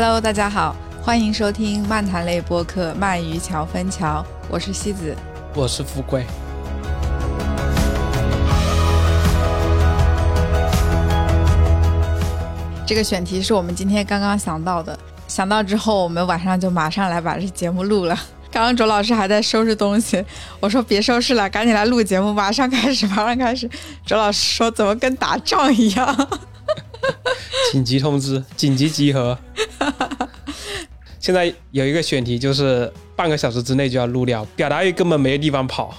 Hello，大家好，欢迎收听漫谈类播客《鳗鱼桥分桥》，我是西子，我是富贵。这个选题是我们今天刚刚想到的，想到之后，我们晚上就马上来把这节目录了。刚刚卓老师还在收拾东西，我说别收拾了，赶紧来录节目，马上开始，马上开始。卓老师说怎么跟打仗一样？紧急通知，紧急集合。现在有一个选题，就是半个小时之内就要录掉，表达欲根本没地方跑，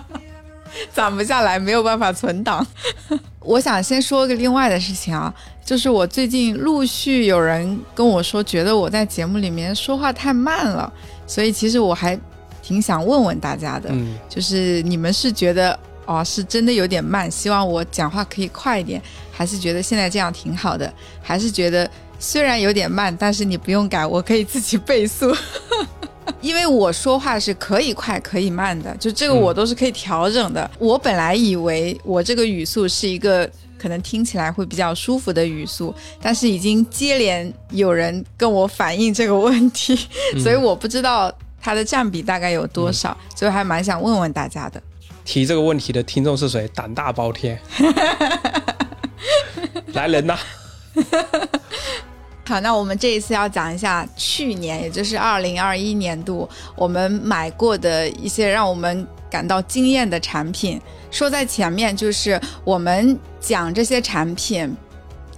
攒不下来，没有办法存档。我想先说个另外的事情啊，就是我最近陆续有人跟我说，觉得我在节目里面说话太慢了，所以其实我还挺想问问大家的，就是你们是觉得哦是真的有点慢，希望我讲话可以快一点，还是觉得现在这样挺好的，还是觉得？虽然有点慢，但是你不用改，我可以自己倍速，因为我说话是可以快可以慢的，就这个我都是可以调整的。我本来以为我这个语速是一个可能听起来会比较舒服的语速，但是已经接连有人跟我反映这个问题，所以我不知道它的占比大概有多少，所以还蛮想问问大家的。提这个问题的听众是谁？胆大包天，来人呐！好，那我们这一次要讲一下去年，也就是二零二一年度我们买过的一些让我们感到惊艳的产品。说在前面，就是我们讲这些产品，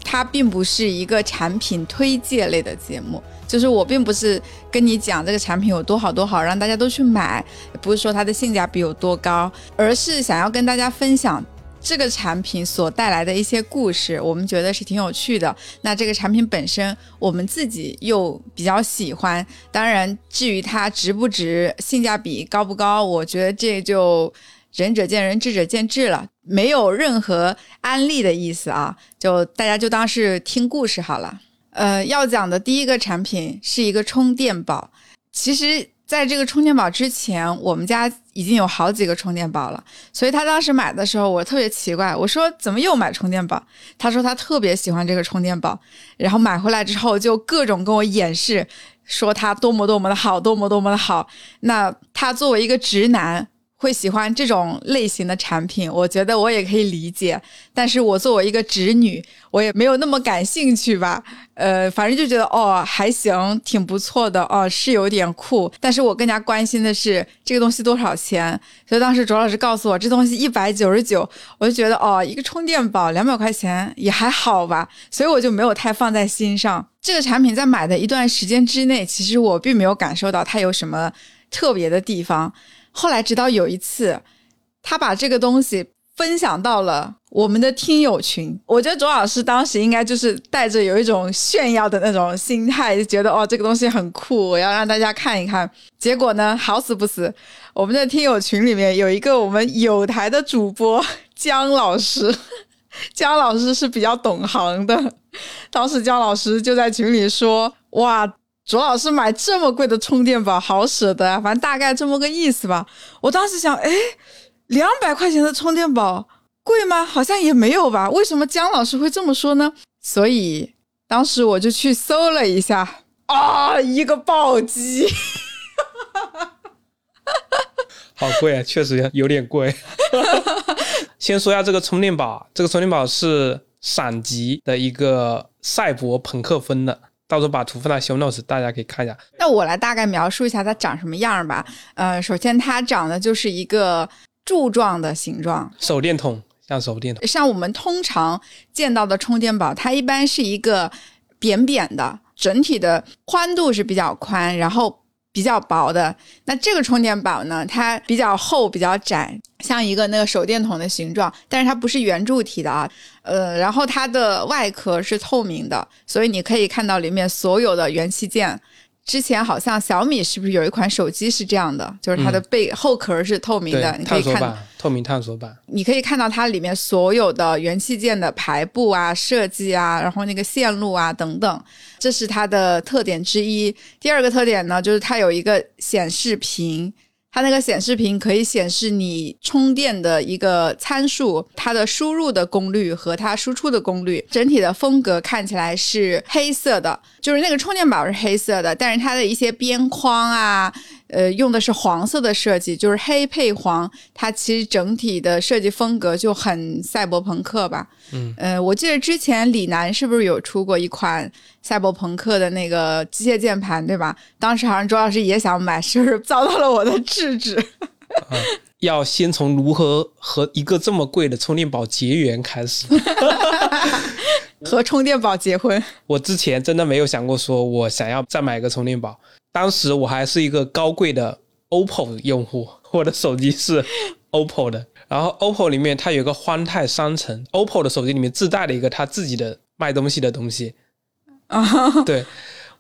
它并不是一个产品推介类的节目，就是我并不是跟你讲这个产品有多好多好，让大家都去买，不是说它的性价比有多高，而是想要跟大家分享。这个产品所带来的一些故事，我们觉得是挺有趣的。那这个产品本身，我们自己又比较喜欢。当然，至于它值不值、性价比高不高，我觉得这就仁者见仁，智者见智了，没有任何安利的意思啊。就大家就当是听故事好了。呃，要讲的第一个产品是一个充电宝，其实。在这个充电宝之前，我们家已经有好几个充电宝了，所以他当时买的时候，我特别奇怪，我说怎么又买充电宝？他说他特别喜欢这个充电宝，然后买回来之后就各种跟我演示，说他多么多么的好，多么多么的好。那他作为一个直男。会喜欢这种类型的产品，我觉得我也可以理解。但是我作为一个直女，我也没有那么感兴趣吧。呃，反正就觉得哦还行，挺不错的哦，是有点酷。但是我更加关心的是这个东西多少钱。所以当时卓老师告诉我这东西一百九十九，我就觉得哦，一个充电宝两百块钱也还好吧。所以我就没有太放在心上。这个产品在买的一段时间之内，其实我并没有感受到它有什么特别的地方。后来，直到有一次，他把这个东西分享到了我们的听友群。我觉得卓老师当时应该就是带着有一种炫耀的那种心态，就觉得哦，这个东西很酷，我要让大家看一看。结果呢，好死不死，我们的听友群里面有一个我们有台的主播姜老师，姜老师是比较懂行的。当时姜老师就在群里说：“哇。”卓老师买这么贵的充电宝，好舍得啊！反正大概这么个意思吧。我当时想，哎，两百块钱的充电宝贵吗？好像也没有吧。为什么姜老师会这么说呢？所以当时我就去搜了一下，啊，一个暴击，好贵啊，确实有点贵。先说一下这个充电宝，这个充电宝是闪极的一个赛博朋克风的。到时候把图放在 show notes，大家可以看一下。那我来大概描述一下它长什么样吧。呃，首先它长的就是一个柱状的形状，手电筒像手电筒。像我们通常见到的充电宝，它一般是一个扁扁的，整体的宽度是比较宽，然后。比较薄的，那这个充电宝呢，它比较厚，比较窄，像一个那个手电筒的形状，但是它不是圆柱体的啊，呃，然后它的外壳是透明的，所以你可以看到里面所有的元器件。之前好像小米是不是有一款手机是这样的？就是它的背后壳是透明的，你可以看透明探索版，你可以看到它里面所有的元器件的排布啊、设计啊，然后那个线路啊等等，这是它的特点之一。第二个特点呢，就是它有一个显示屏。它那个显示屏可以显示你充电的一个参数，它的输入的功率和它输出的功率，整体的风格看起来是黑色的，就是那个充电宝是黑色的，但是它的一些边框啊。呃，用的是黄色的设计，就是黑配黄，它其实整体的设计风格就很赛博朋克吧。嗯，呃，我记得之前李楠是不是有出过一款赛博朋克的那个机械键盘，对吧？当时好像周老师也想买，是不是遭到了我的制止？要先从如何和一个这么贵的充电宝结缘开始。和充电宝结婚？我之前真的没有想过说我想要再买个充电宝。当时我还是一个高贵的 OPPO 用户，我的手机是 OPPO 的。然后 OPPO 里面它有个欢泰商城，OPPO 的手机里面自带了一个它自己的卖东西的东西。啊，对，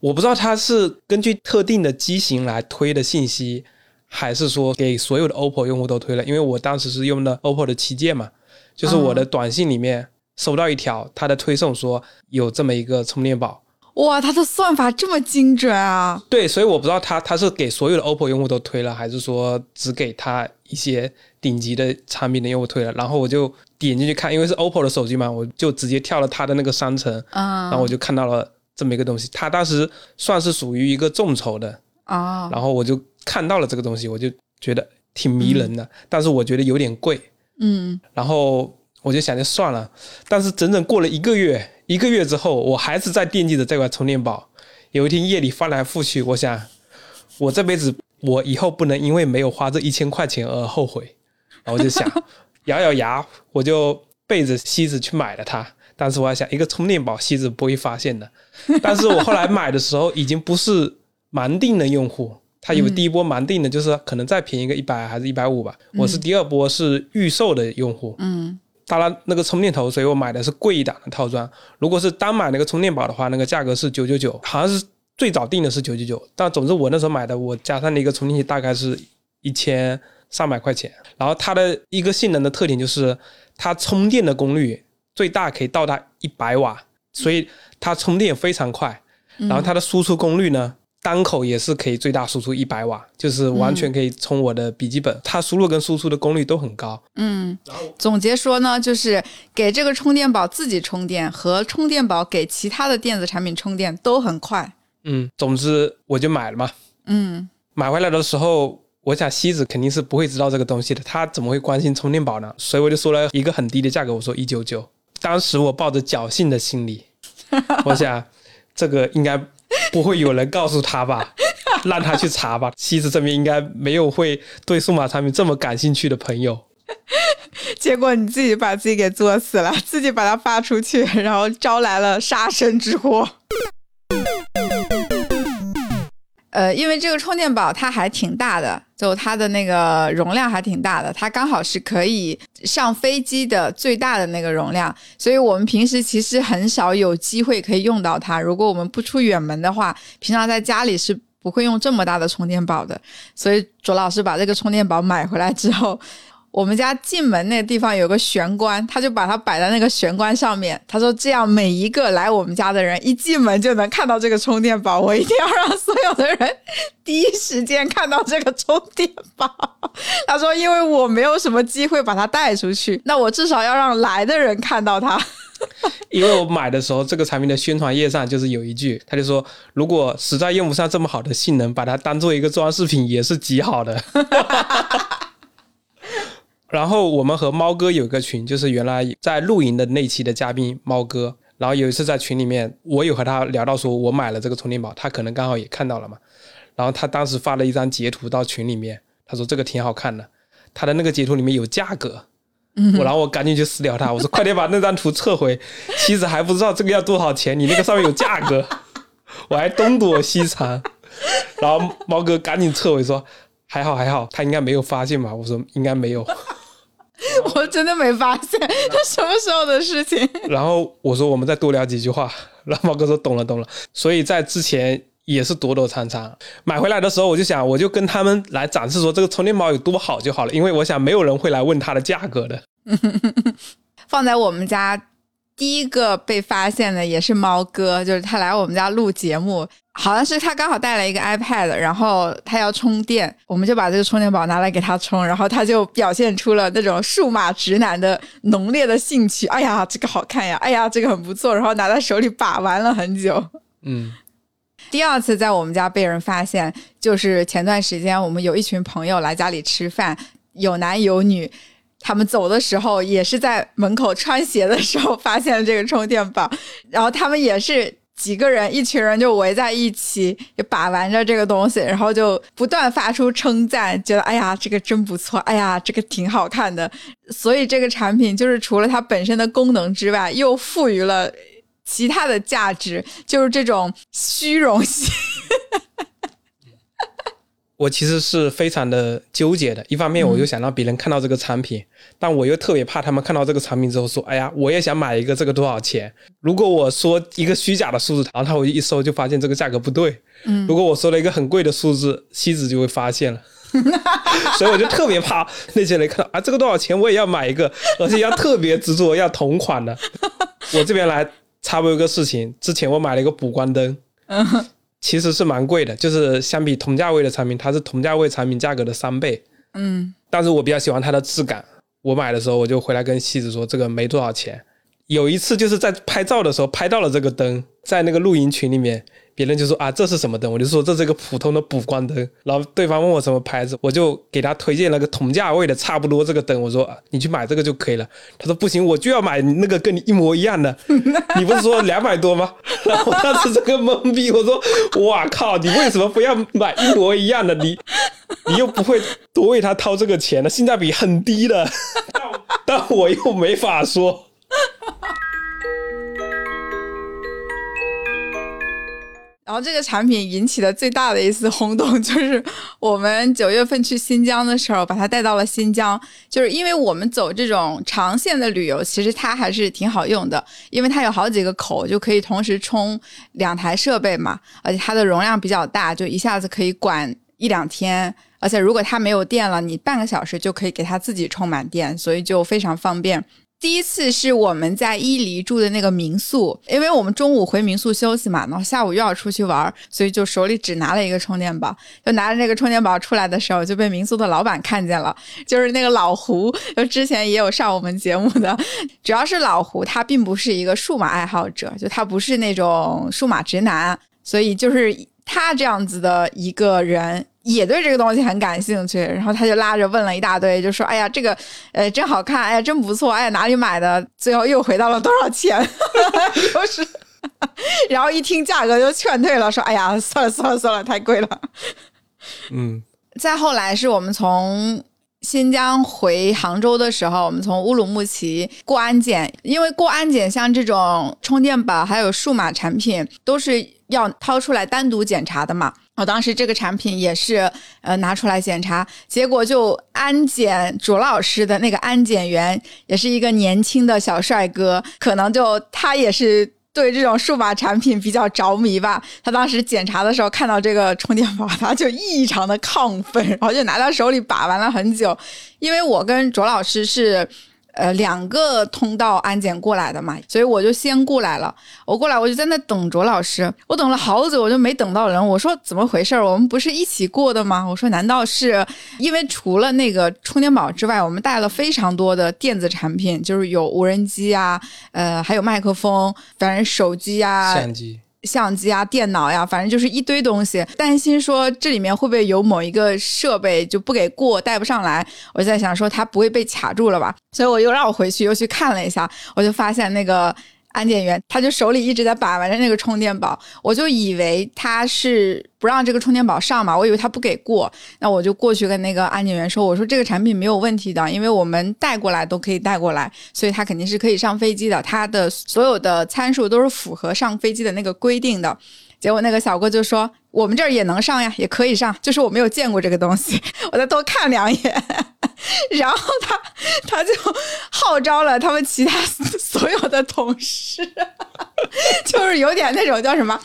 我不知道它是根据特定的机型来推的信息，还是说给所有的 OPPO 用户都推了。因为我当时是用的 OPPO 的旗舰嘛，就是我的短信里面收到一条它的推送，说有这么一个充电宝。哇，它的算法这么精准啊！对，所以我不知道它它是给所有的 OPPO 用户都推了，还是说只给他一些顶级的产品的用户推了。然后我就点进去看，因为是 OPPO 的手机嘛，我就直接跳了它的那个商城，嗯，然后我就看到了这么一个东西。它当时算是属于一个众筹的啊，然后我就看到了这个东西，我就觉得挺迷人的，但是我觉得有点贵，嗯，然后我就想着算了。但是整整过了一个月。一个月之后，我还是在惦记着这块充电宝。有一天夜里翻来覆去，我想，我这辈子我以后不能因为没有花这一千块钱而后悔。然后我就想，咬咬牙，我就背着西子去买了它。但是我还想，一个充电宝西子不会发现的。但是我后来买的时候已经不是盲定的用户，他有第一波盲定的，就是可能再便宜个一百还是一百五吧。我是第二波是预售的用户。嗯。当然，那个充电头，所以我买的是贵一档的套装。如果是单买那个充电宝的话，那个价格是九九九，好像是最早定的是九九九。但总之我那时候买的，我加上的一个充电器大概是一千三百块钱。然后它的一个性能的特点就是它充电的功率最大可以到达一百瓦，所以它充电非常快。然后它的输出功率呢？单口也是可以最大输出一百瓦，就是完全可以充我的笔记本。它输入跟输出的功率都很高。嗯，总结说呢，就是给这个充电宝自己充电和充电宝给其他的电子产品充电都很快。嗯，总之我就买了嘛。嗯，买回来的时候，我想西子肯定是不会知道这个东西的，他怎么会关心充电宝呢？所以我就说了一个很低的价格，我说一九九。当时我抱着侥幸的心理，我想这个应该。不会有人告诉他吧？让他去查吧。妻子这边应该没有会对数码产品这么感兴趣的朋友。结果你自己把自己给作死了，自己把它发出去，然后招来了杀身之祸。呃，因为这个充电宝它还挺大的，就它的那个容量还挺大的，它刚好是可以上飞机的最大的那个容量，所以我们平时其实很少有机会可以用到它。如果我们不出远门的话，平常在家里是不会用这么大的充电宝的。所以卓老师把这个充电宝买回来之后。我们家进门那个地方有个玄关，他就把它摆在那个玄关上面。他说：“这样每一个来我们家的人一进门就能看到这个充电宝。我一定要让所有的人 第一时间看到这个充电宝。”他说：“因为我没有什么机会把它带出去，那我至少要让来的人看到它。”因为我买的时候，这个产品的宣传页上就是有一句，他就说：“如果实在用不上这么好的性能，把它当做一个装饰品也是极好的。”然后我们和猫哥有个群，就是原来在露营的那期的嘉宾猫哥。然后有一次在群里面，我有和他聊到说，我买了这个充电宝，他可能刚好也看到了嘛。然后他当时发了一张截图到群里面，他说这个挺好看的。他的那个截图里面有价格，我然后我赶紧去私聊他，我说快点把那张图撤回，妻子还不知道这个要多少钱，你那个上面有价格，我还东躲西藏。然后猫哥赶紧撤回说还好还好，他应该没有发现吧？我说应该没有。我真的没发现，这什么时候的事情？然后我说我们再多聊几句话，然后猫哥说懂了懂了。所以在之前也是躲躲藏藏，买回来的时候我就想，我就跟他们来展示说这个充电宝有多好就好了，因为我想没有人会来问它的价格的。放在我们家第一个被发现的也是猫哥，就是他来我们家录节目，好像是他刚好带了一个 iPad，然后他要充电，我们就把这个充电宝拿来给他充，然后他就表现出了那种数码直男的浓烈的兴趣。哎呀，这个好看呀！哎呀，这个很不错，然后拿在手里把玩了很久。嗯，第二次在我们家被人发现，就是前段时间我们有一群朋友来家里吃饭，有男有女。他们走的时候也是在门口穿鞋的时候发现了这个充电宝，然后他们也是几个人，一群人就围在一起，就把玩着这个东西，然后就不断发出称赞，觉得哎呀这个真不错，哎呀这个挺好看的。所以这个产品就是除了它本身的功能之外，又赋予了其他的价值，就是这种虚荣心。我其实是非常的纠结的，一方面我又想让别人看到这个产品，但我又特别怕他们看到这个产品之后说：“哎呀，我也想买一个，这个多少钱？”如果我说一个虚假的数字，然后他回去一搜就发现这个价格不对。嗯，如果我说了一个很贵的数字，妻子就会发现了，所以我就特别怕那些人看到啊，这个多少钱我也要买一个，而且要特别执着要同款的。我这边来插播一个事情，之前我买了一个补光灯。嗯。其实是蛮贵的，就是相比同价位的产品，它是同价位产品价格的三倍。嗯，但是我比较喜欢它的质感。我买的时候，我就回来跟妻子说，这个没多少钱。有一次就是在拍照的时候拍到了这个灯，在那个露营群里面。别人就说啊，这是什么灯？我就说这是一个普通的补光灯。然后对方问我什么牌子，我就给他推荐了个同价位的，差不多这个灯。我说你去买这个就可以了。他说不行，我就要买那个跟你一模一样的。你不是说两百多吗？然后当时这个懵逼，我说哇靠，你为什么不要买一模一样的？你你又不会多为他掏这个钱的，性价比很低的。但我又没法说。然后这个产品引起的最大的一次轰动，就是我们九月份去新疆的时候，把它带到了新疆。就是因为我们走这种长线的旅游，其实它还是挺好用的，因为它有好几个口，就可以同时充两台设备嘛，而且它的容量比较大，就一下子可以管一两天。而且如果它没有电了，你半个小时就可以给它自己充满电，所以就非常方便。第一次是我们在伊犁住的那个民宿，因为我们中午回民宿休息嘛，然后下午又要出去玩，所以就手里只拿了一个充电宝。就拿着那个充电宝出来的时候，就被民宿的老板看见了，就是那个老胡，就之前也有上我们节目的。主要是老胡他并不是一个数码爱好者，就他不是那种数码直男，所以就是他这样子的一个人。也对这个东西很感兴趣，然后他就拉着问了一大堆，就说：“哎呀，这个，呃，真好看，哎呀，真不错，哎呀，哪里买的？”最后又回到了多少钱？又是，然后一听价格就劝退了，说：“哎呀，算了算了算了，太贵了。”嗯。再后来是我们从新疆回杭州的时候，我们从乌鲁木齐过安检，因为过安检像这种充电宝还有数码产品都是要掏出来单独检查的嘛。我当时这个产品也是，呃，拿出来检查，结果就安检卓老师的那个安检员也是一个年轻的小帅哥，可能就他也是对这种数码产品比较着迷吧。他当时检查的时候看到这个充电宝，他就异常的亢奋，然后就拿到手里把玩了很久。因为我跟卓老师是。呃，两个通道安检过来的嘛，所以我就先过来了。我过来，我就在那等卓老师，我等了好久，我就没等到人。我说怎么回事？我们不是一起过的吗？我说难道是因为除了那个充电宝之外，我们带了非常多的电子产品，就是有无人机啊，呃，还有麦克风，反正手机啊，相机。相机啊，电脑呀，反正就是一堆东西。担心说这里面会不会有某一个设备就不给过，带不上来。我就在想说它不会被卡住了吧？所以我又让我回去又去看了一下，我就发现那个。安检员他就手里一直在把玩着那个充电宝，我就以为他是不让这个充电宝上嘛，我以为他不给过，那我就过去跟那个安检员说，我说这个产品没有问题的，因为我们带过来都可以带过来，所以他肯定是可以上飞机的，他的所有的参数都是符合上飞机的那个规定的。结果那个小哥就说：“我们这儿也能上呀，也可以上，就是我没有见过这个东西，我再多看两眼。”然后他他就号召了他们其他所有的同事，就是有点那种叫什么，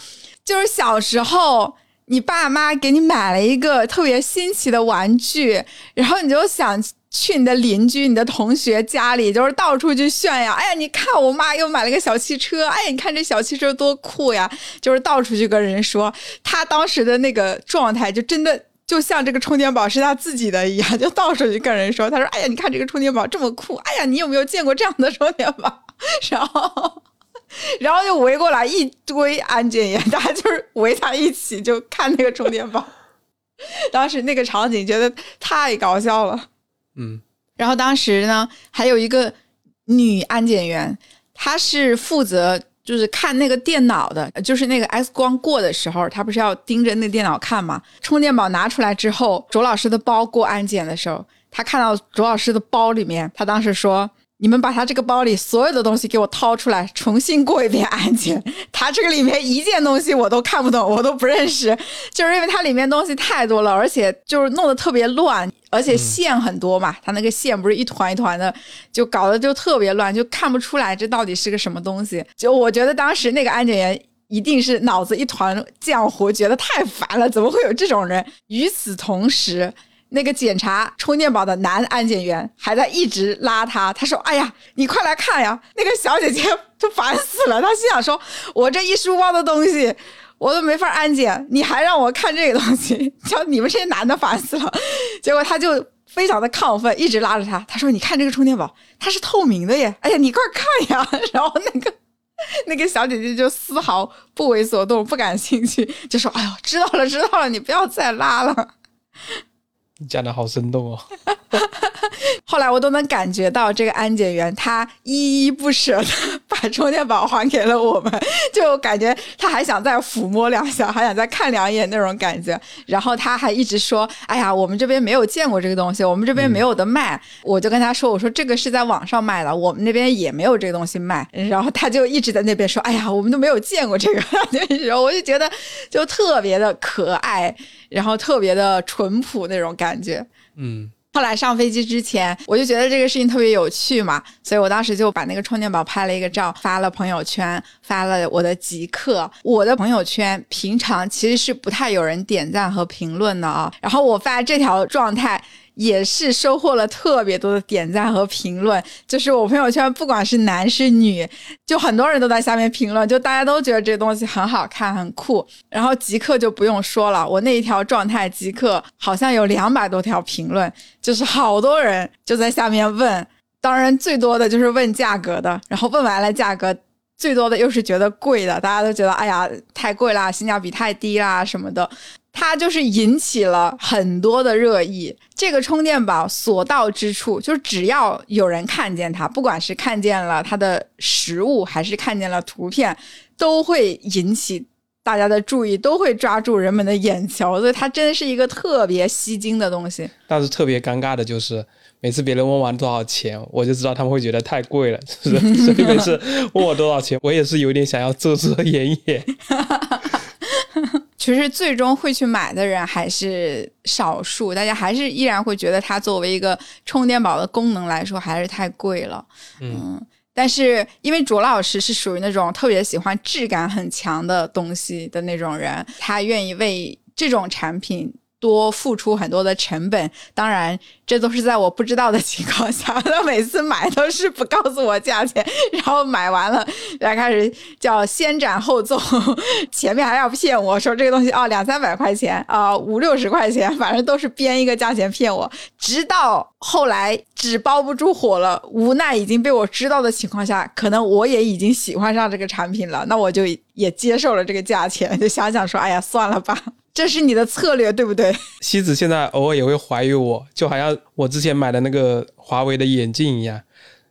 就是小时候你爸妈给你买了一个特别新奇的玩具，然后你就想去你的邻居、你的同学家里，就是到处去炫耀。哎呀，你看我妈又买了个小汽车，哎呀，你看这小汽车多酷呀！就是到处去跟人说，他当时的那个状态，就真的就像这个充电宝是他自己的一样，就到处去跟人说。他说：“哎呀，你看这个充电宝这么酷，哎呀，你有没有见过这样的充电宝？” 然后，然后就围过来一堆安检员，大家就是围在一起就看那个充电宝。当时那个场景觉得太搞笑了。嗯，然后当时呢，还有一个女安检员，她是负责就是看那个电脑的，就是那个 X 光过的时候，她不是要盯着那电脑看嘛？充电宝拿出来之后，卓老师的包过安检的时候，她看到卓老师的包里面，她当时说。你们把他这个包里所有的东西给我掏出来，重新过一遍安检。他这个里面一件东西我都看不懂，我都不认识，就是因为它里面东西太多了，而且就是弄得特别乱，而且线很多嘛，它那个线不是一团一团的，就搞得就特别乱，就看不出来这到底是个什么东西。就我觉得当时那个安检员一定是脑子一团浆糊，觉得太烦了，怎么会有这种人？与此同时。那个检查充电宝的男安检员还在一直拉他，他说：“哎呀，你快来看呀！那个小姐姐都烦死了。”他心想说：“我这一书包的东西，我都没法安检，你还让我看这个东西，叫你们这些男的烦死了。”结果他就非常的亢奋，一直拉着他。他说：“你看这个充电宝，它是透明的耶！哎呀，你快看呀！”然后那个 那个小姐姐就丝毫不为所动，不感兴趣，就说：“哎呦，知道了，知道了，你不要再拉了。”讲的好生动哦！后来我都能感觉到这个安检员他依依不舍的把充电宝还给了我们，就感觉他还想再抚摸两下，还想再看两眼那种感觉。然后他还一直说：“哎呀，我们这边没有见过这个东西，我们这边没有的卖。”我就跟他说：“我说这个是在网上卖的，我们那边也没有这个东西卖。”然后他就一直在那边说：“哎呀，我们都没有见过这个。”那时候我就觉得就特别的可爱。然后特别的淳朴那种感觉，嗯。后来上飞机之前，我就觉得这个事情特别有趣嘛，所以我当时就把那个充电宝拍了一个照，发了朋友圈，发了我的极客。我的朋友圈平常其实是不太有人点赞和评论的啊，然后我发这条状态。也是收获了特别多的点赞和评论，就是我朋友圈不管是男是女，就很多人都在下面评论，就大家都觉得这东西很好看、很酷。然后极客就不用说了，我那一条状态极客好像有两百多条评论，就是好多人就在下面问，当然最多的就是问价格的，然后问完了价格。最多的又是觉得贵的，大家都觉得哎呀太贵啦，性价比太低啦什么的，它就是引起了很多的热议。这个充电宝所到之处，就是只要有人看见它，不管是看见了它的实物，还是看见了图片，都会引起大家的注意，都会抓住人们的眼球，所以它真的是一个特别吸睛的东西。但是特别尴尬的就是。每次别人问完多少钱，我就知道他们会觉得太贵了，是不是？所以每次问我多少钱，我也是有点想要遮遮掩掩。其实最终会去买的人还是少数，大家还是依然会觉得它作为一个充电宝的功能来说还是太贵了。嗯，但是因为卓老师是属于那种特别喜欢质感很强的东西的那种人，他愿意为这种产品。多付出很多的成本，当然这都是在我不知道的情况下。他每次买都是不告诉我价钱，然后买完了，再开始叫先斩后奏，前面还要骗我说这个东西啊两三百块钱啊五六十块钱，反正都是编一个价钱骗我。直到后来纸包不住火了，无奈已经被我知道的情况下，可能我也已经喜欢上这个产品了，那我就也接受了这个价钱，就想想说，哎呀，算了吧。这是你的策略，对不对？西子现在偶尔也会怀疑我，就好像我之前买的那个华为的眼镜一样。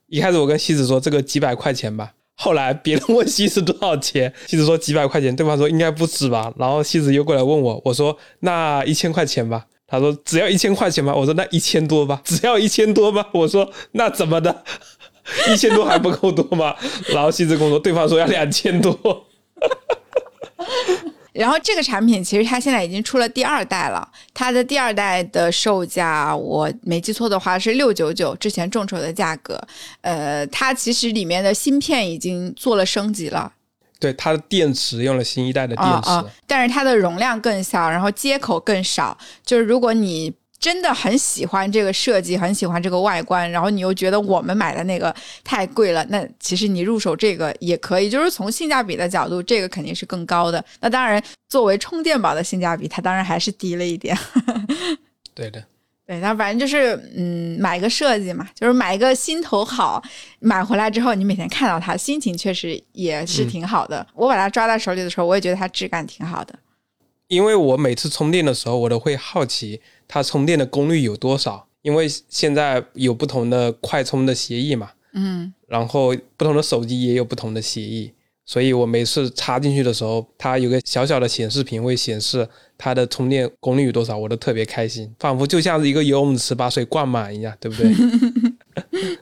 一开始我跟西子说这个几百块钱吧，后来别人问西子多少钱，西子说几百块钱，对方说应该不止吧。然后西子又过来问我，我说那一千块钱吧。他说只要一千块钱吧。我说那一千多吧，只要一千多吧。我说那怎么的，一千多还不够多吗？然后西子跟我说，对方说要两千多。然后这个产品其实它现在已经出了第二代了，它的第二代的售价我没记错的话是六九九，之前众筹的价格。呃，它其实里面的芯片已经做了升级了，对，它的电池用了新一代的电池，但是它的容量更小，然后接口更少。就是如果你真的很喜欢这个设计，很喜欢这个外观，然后你又觉得我们买的那个太贵了，那其实你入手这个也可以。就是从性价比的角度，这个肯定是更高的。那当然，作为充电宝的性价比，它当然还是低了一点。对的，对，那反正就是嗯，买个设计嘛，就是买一个心头好。买回来之后，你每天看到它，心情确实也是挺好的。我把它抓在手里的时候，我也觉得它质感挺好的。因为我每次充电的时候，我都会好奇它充电的功率有多少。因为现在有不同的快充的协议嘛，嗯，然后不同的手机也有不同的协议，所以我每次插进去的时候，它有个小小的显示屏会显示它的充电功率有多少，我都特别开心，仿佛就像是一个游泳池把水灌满一样，对不对？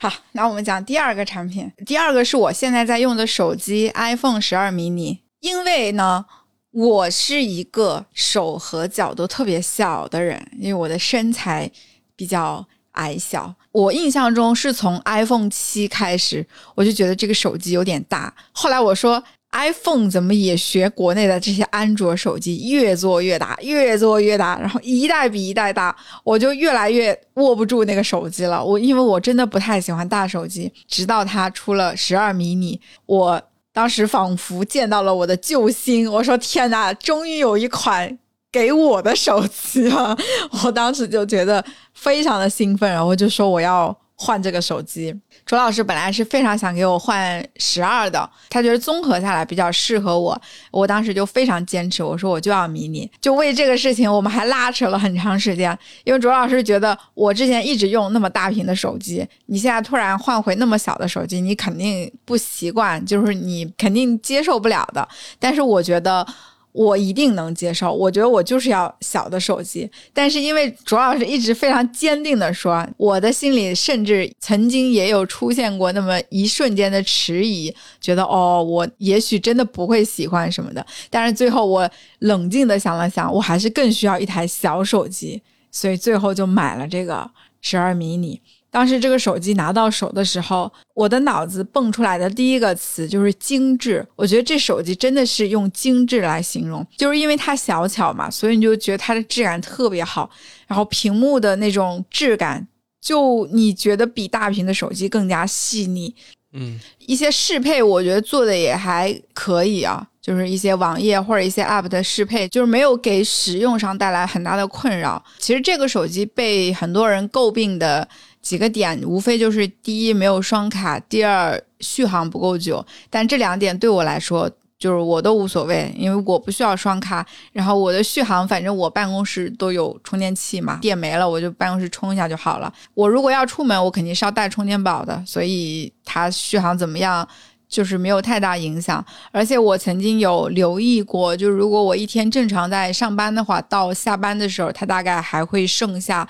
好，那我们讲第二个产品，第二个是我现在在用的手机 iPhone 十二 mini。因为呢，我是一个手和脚都特别小的人，因为我的身材比较矮小。我印象中是从 iPhone 七开始，我就觉得这个手机有点大。后来我说，iPhone 怎么也学国内的这些安卓手机，越做越大，越做越大，然后一代比一代大，我就越来越握不住那个手机了。我因为我真的不太喜欢大手机，直到它出了十二迷你，我。当时仿佛见到了我的救星，我说天哪，终于有一款给我的手机了！我当时就觉得非常的兴奋，然后就说我要。换这个手机，卓老师本来是非常想给我换十二的，他觉得综合下来比较适合我。我当时就非常坚持，我说我就要迷你。就为这个事情，我们还拉扯了很长时间。因为卓老师觉得我之前一直用那么大屏的手机，你现在突然换回那么小的手机，你肯定不习惯，就是你肯定接受不了的。但是我觉得。我一定能接受，我觉得我就是要小的手机，但是因为卓老师一直非常坚定的说，我的心里甚至曾经也有出现过那么一瞬间的迟疑，觉得哦，我也许真的不会喜欢什么的，但是最后我冷静的想了想，我还是更需要一台小手机，所以最后就买了这个十二迷你。当时这个手机拿到手的时候，我的脑子蹦出来的第一个词就是精致。我觉得这手机真的是用精致来形容，就是因为它小巧嘛，所以你就觉得它的质感特别好。然后屏幕的那种质感，就你觉得比大屏的手机更加细腻。嗯，一些适配我觉得做的也还可以啊，就是一些网页或者一些 App 的适配，就是没有给使用上带来很大的困扰。其实这个手机被很多人诟病的。几个点无非就是第一没有双卡，第二续航不够久。但这两点对我来说就是我都无所谓，因为我不需要双卡。然后我的续航，反正我办公室都有充电器嘛，电没了我就办公室充一下就好了。我如果要出门，我肯定是要带充电宝的，所以它续航怎么样就是没有太大影响。而且我曾经有留意过，就是如果我一天正常在上班的话，到下班的时候它大概还会剩下。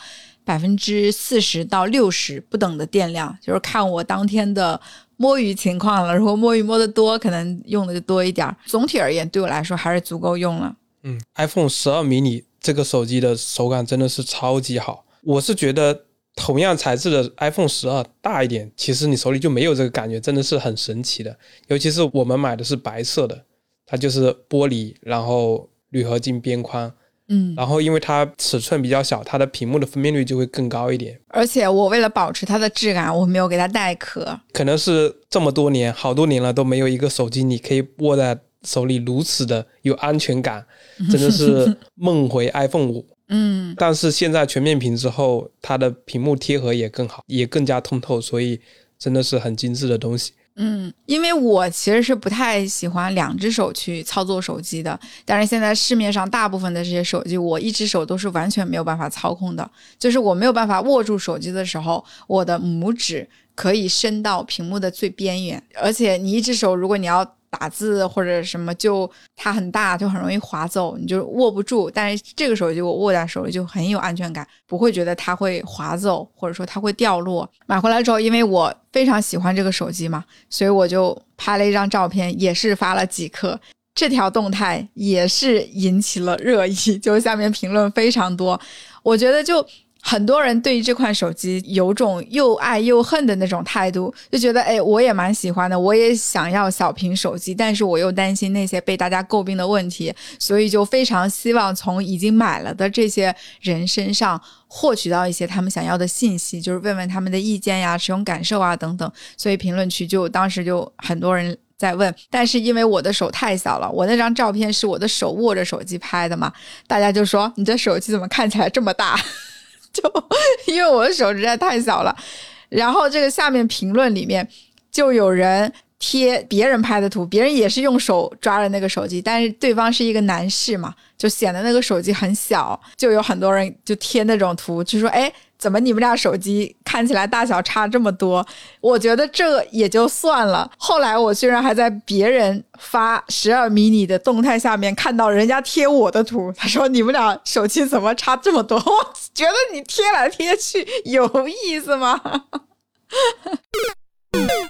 百分之四十到六十不等的电量，就是看我当天的摸鱼情况了。如果摸鱼摸得多，可能用的就多一点。总体而言，对我来说还是足够用了。嗯，iPhone 十二 mini 这个手机的手感真的是超级好。我是觉得同样材质的 iPhone 十二大一点，其实你手里就没有这个感觉，真的是很神奇的。尤其是我们买的是白色的，它就是玻璃，然后铝合金边框。嗯，然后因为它尺寸比较小，它的屏幕的分辨率就会更高一点。而且我为了保持它的质感，我没有给它带壳。可能是这么多年，好多年了都没有一个手机你可以握在手里如此的有安全感，真的是梦回 iPhone 五。嗯，但是现在全面屏之后，它的屏幕贴合也更好，也更加通透，所以真的是很精致的东西。嗯，因为我其实是不太喜欢两只手去操作手机的，但是现在市面上大部分的这些手机，我一只手都是完全没有办法操控的，就是我没有办法握住手机的时候，我的拇指可以伸到屏幕的最边缘，而且你一只手，如果你要。打字或者什么，就它很大，就很容易滑走，你就握不住。但是这个手机我握在手里就很有安全感，不会觉得它会滑走，或者说它会掉落。买回来之后，因为我非常喜欢这个手机嘛，所以我就拍了一张照片，也是发了几颗。这条动态也是引起了热议，就下面评论非常多。我觉得就。很多人对于这款手机有种又爱又恨的那种态度，就觉得哎，我也蛮喜欢的，我也想要小屏手机，但是我又担心那些被大家诟病的问题，所以就非常希望从已经买了的这些人身上获取到一些他们想要的信息，就是问问他们的意见呀、使用感受啊等等。所以评论区就当时就很多人。在问，但是因为我的手太小了，我那张照片是我的手握着手机拍的嘛，大家就说你这手机怎么看起来这么大？就因为我的手实在太小了。然后这个下面评论里面就有人贴别人拍的图，别人也是用手抓着那个手机，但是对方是一个男士嘛，就显得那个手机很小，就有很多人就贴那种图，就说哎。怎么你们俩手机看起来大小差这么多？我觉得这也就算了。后来我居然还在别人发十二迷你的动态下面看到人家贴我的图，他说你们俩手机怎么差这么多？我觉得你贴来贴去有意思吗？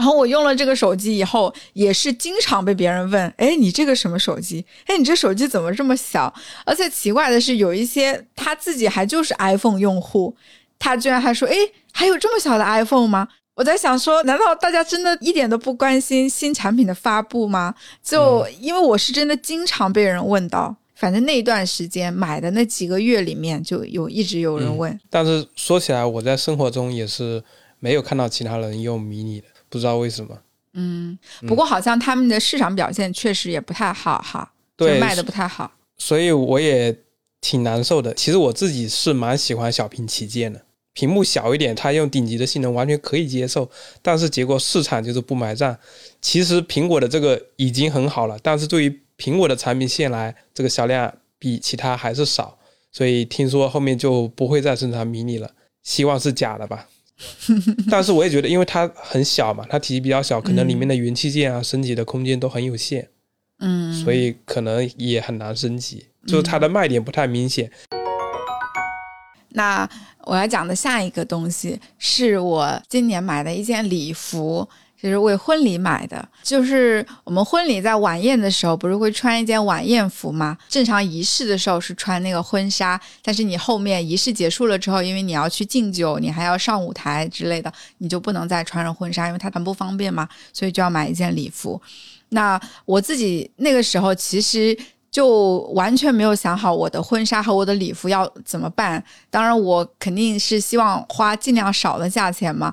然后我用了这个手机以后，也是经常被别人问：“哎，你这个什么手机？哎，你这手机怎么这么小？”而且奇怪的是，有一些他自己还就是 iPhone 用户，他居然还说：“哎，还有这么小的 iPhone 吗？”我在想说，难道大家真的一点都不关心新产品的发布吗？就因为我是真的经常被人问到，反正那一段时间买的那几个月里面，就有一直有人问。但是说起来，我在生活中也是没有看到其他人用迷你的。不知道为什么，嗯，不过好像他们的市场表现确实也不太好哈，对，卖的不太好，所以我也挺难受的。其实我自己是蛮喜欢小屏旗舰的，屏幕小一点，它用顶级的性能完全可以接受。但是结果市场就是不买账。其实苹果的这个已经很好了，但是对于苹果的产品线来，这个销量比其他还是少。所以听说后面就不会再生产迷你了，希望是假的吧。但是我也觉得，因为它很小嘛，它体积比较小，可能里面的元器件啊、升级的空间都很有限，嗯，所以可能也很难升级，就是它的卖点不太明显。那我要讲的下一个东西，是我今年买的一件礼服。就是为婚礼买的，就是我们婚礼在晚宴的时候，不是会穿一件晚宴服吗？正常仪式的时候是穿那个婚纱，但是你后面仪式结束了之后，因为你要去敬酒，你还要上舞台之类的，你就不能再穿着婚纱，因为它很不方便嘛，所以就要买一件礼服。那我自己那个时候其实。就完全没有想好我的婚纱和我的礼服要怎么办。当然，我肯定是希望花尽量少的价钱嘛。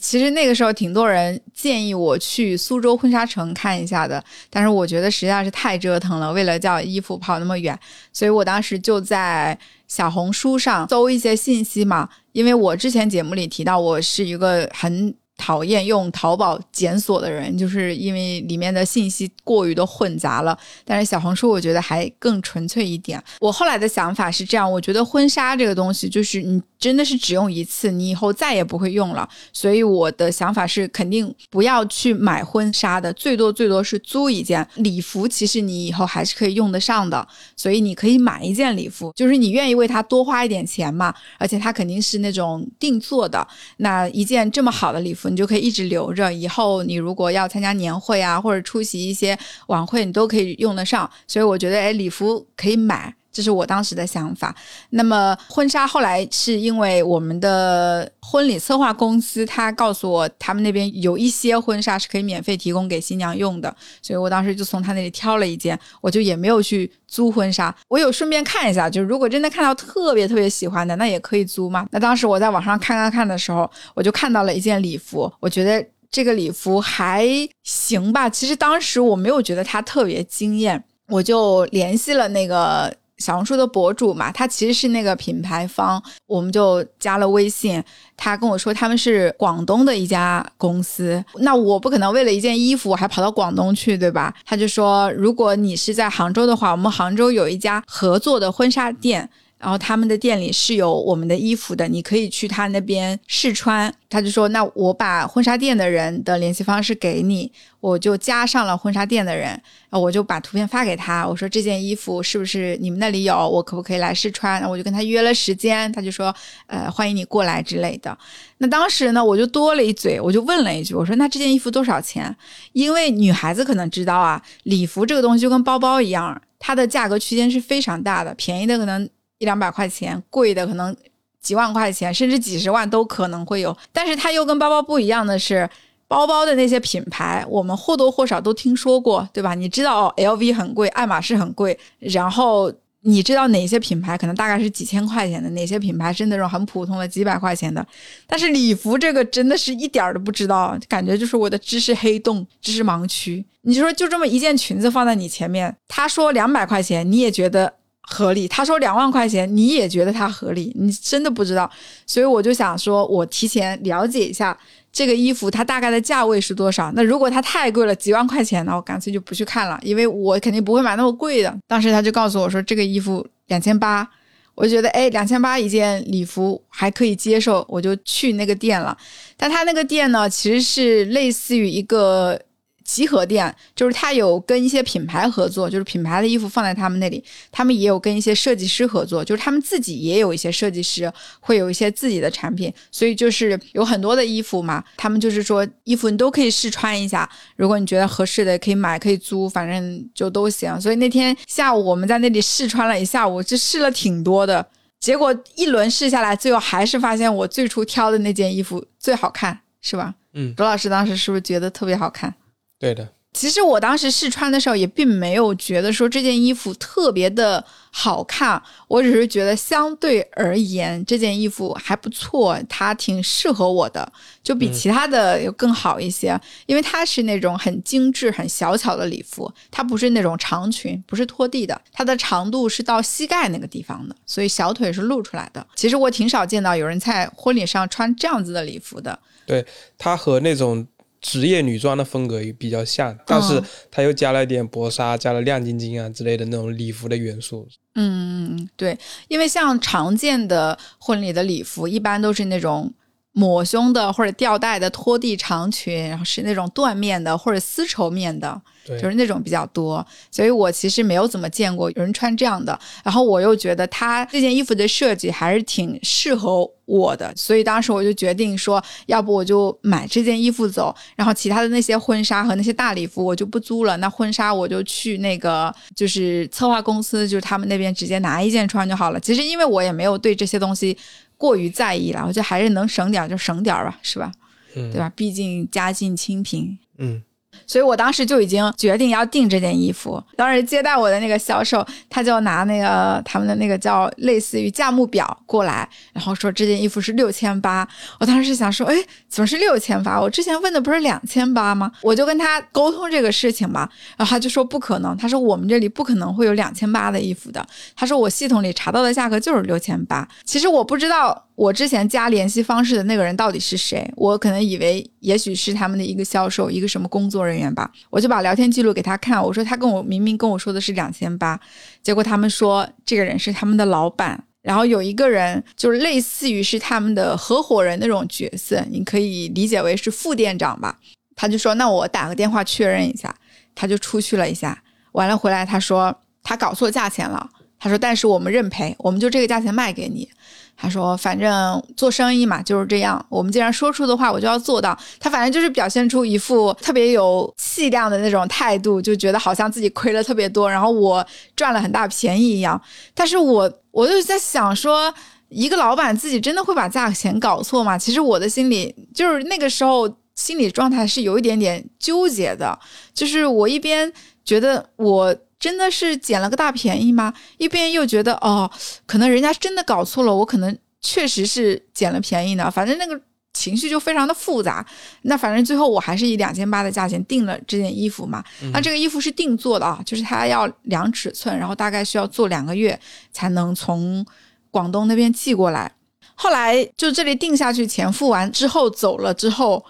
其实那个时候挺多人建议我去苏州婚纱城看一下的，但是我觉得实在是太折腾了，为了叫衣服跑那么远，所以我当时就在小红书上搜一些信息嘛。因为我之前节目里提到，我是一个很。讨厌用淘宝检索的人，就是因为里面的信息过于的混杂了。但是小红书我觉得还更纯粹一点。我后来的想法是这样，我觉得婚纱这个东西就是你真的是只用一次，你以后再也不会用了。所以我的想法是肯定不要去买婚纱的，最多最多是租一件礼服。其实你以后还是可以用得上的，所以你可以买一件礼服，就是你愿意为它多花一点钱嘛。而且它肯定是那种定做的，那一件这么好的礼服。你就可以一直留着，以后你如果要参加年会啊，或者出席一些晚会，你都可以用得上。所以我觉得，哎，礼服可以买。这是我当时的想法。那么婚纱后来是因为我们的婚礼策划公司，他告诉我他们那边有一些婚纱是可以免费提供给新娘用的，所以我当时就从他那里挑了一件，我就也没有去租婚纱。我有顺便看一下，就如果真的看到特别特别喜欢的，那也可以租嘛。那当时我在网上看看看的时候，我就看到了一件礼服，我觉得这个礼服还行吧。其实当时我没有觉得它特别惊艳，我就联系了那个。小红书的博主嘛，他其实是那个品牌方，我们就加了微信。他跟我说他们是广东的一家公司，那我不可能为了一件衣服我还跑到广东去，对吧？他就说，如果你是在杭州的话，我们杭州有一家合作的婚纱店。然后他们的店里是有我们的衣服的，你可以去他那边试穿。他就说：“那我把婚纱店的人的联系方式给你，我就加上了婚纱店的人，然后我就把图片发给他。我说这件衣服是不是你们那里有？我可不可以来试穿？我就跟他约了时间，他就说：呃，欢迎你过来之类的。那当时呢，我就多了一嘴，我就问了一句：我说那这件衣服多少钱？因为女孩子可能知道啊，礼服这个东西就跟包包一样，它的价格区间是非常大的，便宜的可能。一两百块钱，贵的可能几万块钱，甚至几十万都可能会有。但是它又跟包包不一样的是，包包的那些品牌，我们或多或少都听说过，对吧？你知道哦，LV 很贵，爱马仕很贵，然后。你知道哪些品牌可能大概是几千块钱的，哪些品牌是那种很普通的几百块钱的？但是礼服这个真的是一点儿都不知道，感觉就是我的知识黑洞、知识盲区。你说就这么一件裙子放在你前面，他说两百块钱你也觉得合理，他说两万块钱你也觉得它合理，你真的不知道。所以我就想说，我提前了解一下。这个衣服它大概的价位是多少？那如果它太贵了，几万块钱，那我干脆就不去看了，因为我肯定不会买那么贵的。当时他就告诉我说，这个衣服两千八，我觉得哎，两千八一件礼服还可以接受，我就去那个店了。但他那个店呢，其实是类似于一个。集合店就是他有跟一些品牌合作，就是品牌的衣服放在他们那里，他们也有跟一些设计师合作，就是他们自己也有一些设计师会有一些自己的产品，所以就是有很多的衣服嘛，他们就是说衣服你都可以试穿一下，如果你觉得合适的可以买可以租，反正就都行。所以那天下午我们在那里试穿了一下午，就试了挺多的，结果一轮试下来，最后还是发现我最初挑的那件衣服最好看，是吧？嗯，罗老师当时是不是觉得特别好看？对的，其实我当时试穿的时候也并没有觉得说这件衣服特别的好看，我只是觉得相对而言这件衣服还不错，它挺适合我的，就比其他的要更好一些，因为它是那种很精致、很小巧的礼服，它不是那种长裙，不是拖地的，它的长度是到膝盖那个地方的，所以小腿是露出来的。其实我挺少见到有人在婚礼上穿这样子的礼服的。对，它和那种。职业女装的风格也比较像，但是它又加了一点薄纱，加了亮晶晶啊之类的那种礼服的元素。嗯，对，因为像常见的婚礼的礼服，一般都是那种抹胸的或者吊带的拖地长裙，然后是那种缎面的或者丝绸面的。就是那种比较多，所以我其实没有怎么见过有人穿这样的。然后我又觉得它这件衣服的设计还是挺适合我的，所以当时我就决定说，要不我就买这件衣服走，然后其他的那些婚纱和那些大礼服我就不租了。那婚纱我就去那个就是策划公司，就是他们那边直接拿一件穿就好了。其实因为我也没有对这些东西过于在意了，我觉得还是能省点就省点吧，是吧？嗯，对吧？毕竟家境清贫。嗯。所以我当时就已经决定要订这件衣服。当时接待我的那个销售，他就拿那个他们的那个叫类似于价目表过来，然后说这件衣服是六千八。我当时想说，哎，怎么是六千八？我之前问的不是两千八吗？我就跟他沟通这个事情嘛，然后他就说不可能，他说我们这里不可能会有两千八的衣服的。他说我系统里查到的价格就是六千八。其实我不知道。我之前加联系方式的那个人到底是谁？我可能以为也许是他们的一个销售，一个什么工作人员吧。我就把聊天记录给他看，我说他跟我明明跟我说的是两千八，结果他们说这个人是他们的老板，然后有一个人就是类似于是他们的合伙人那种角色，你可以理解为是副店长吧。他就说那我打个电话确认一下，他就出去了一下，完了回来他说他搞错价钱了，他说但是我们认赔，我们就这个价钱卖给你。他说：“反正做生意嘛就是这样，我们既然说出的话，我就要做到。他反正就是表现出一副特别有气量的那种态度，就觉得好像自己亏了特别多，然后我赚了很大便宜一样。但是我我就在想说，一个老板自己真的会把价钱搞错吗？其实我的心里就是那个时候心理状态是有一点点纠结的，就是我一边觉得我。”真的是捡了个大便宜吗？一边又觉得哦，可能人家真的搞错了，我可能确实是捡了便宜呢。反正那个情绪就非常的复杂。那反正最后我还是以两千八的价钱订了这件衣服嘛。那这个衣服是定做的啊，就是他要量尺寸，然后大概需要做两个月才能从广东那边寄过来。后来就这里定下去，钱付完之后走了之后。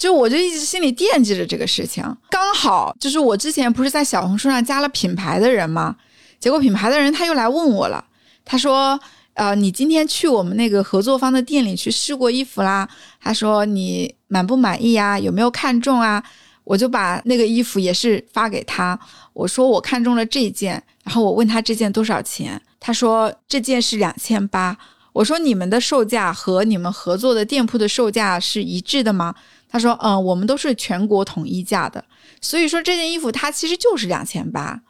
就我就一直心里惦记着这个事情，刚好就是我之前不是在小红书上加了品牌的人吗？结果品牌的人他又来问我了，他说：“呃，你今天去我们那个合作方的店里去试过衣服啦？他说你满不满意呀？有没有看中啊？”我就把那个衣服也是发给他，我说我看中了这件，然后我问他这件多少钱，他说这件是两千八。我说你们的售价和你们合作的店铺的售价是一致的吗？他说：“嗯，我们都是全国统一价的，所以说这件衣服它其实就是两千八，